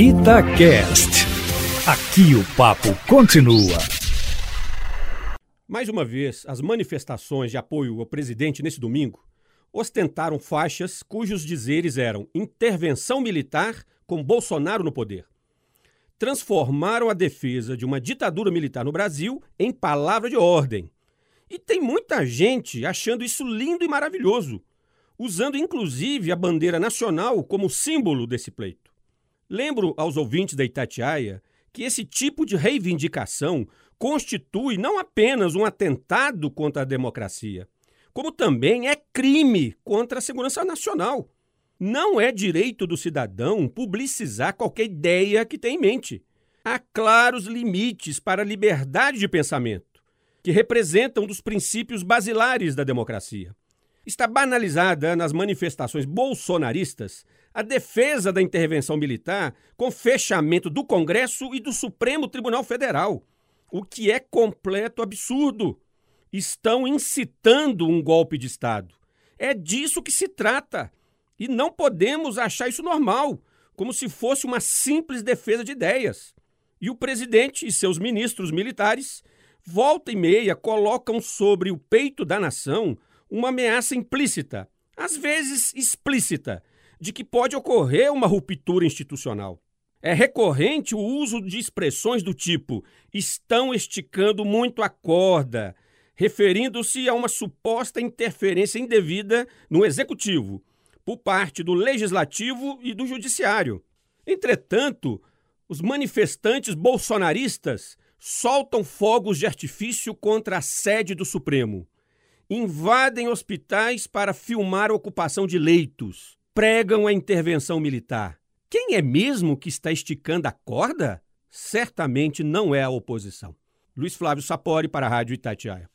Itacast. Aqui o papo continua. Mais uma vez, as manifestações de apoio ao presidente nesse domingo ostentaram faixas cujos dizeres eram intervenção militar com Bolsonaro no poder. Transformaram a defesa de uma ditadura militar no Brasil em palavra de ordem. E tem muita gente achando isso lindo e maravilhoso, usando inclusive a bandeira nacional como símbolo desse pleito. Lembro aos ouvintes da Itatiaia que esse tipo de reivindicação constitui não apenas um atentado contra a democracia, como também é crime contra a segurança nacional. Não é direito do cidadão publicizar qualquer ideia que tem em mente. Há claros limites para a liberdade de pensamento, que representam um dos princípios basilares da democracia. Está banalizada nas manifestações bolsonaristas a defesa da intervenção militar com fechamento do Congresso e do Supremo Tribunal Federal, o que é completo absurdo. Estão incitando um golpe de Estado. É disso que se trata. E não podemos achar isso normal, como se fosse uma simples defesa de ideias. E o presidente e seus ministros militares, volta e meia, colocam sobre o peito da nação uma ameaça implícita, às vezes explícita, de que pode ocorrer uma ruptura institucional. É recorrente o uso de expressões do tipo estão esticando muito a corda, referindo-se a uma suposta interferência indevida no executivo, por parte do legislativo e do judiciário. Entretanto, os manifestantes bolsonaristas soltam fogos de artifício contra a sede do Supremo, invadem hospitais para filmar a ocupação de leitos pregam a intervenção militar. Quem é mesmo que está esticando a corda? Certamente não é a oposição. Luiz Flávio Sapori para a Rádio Itatiaia.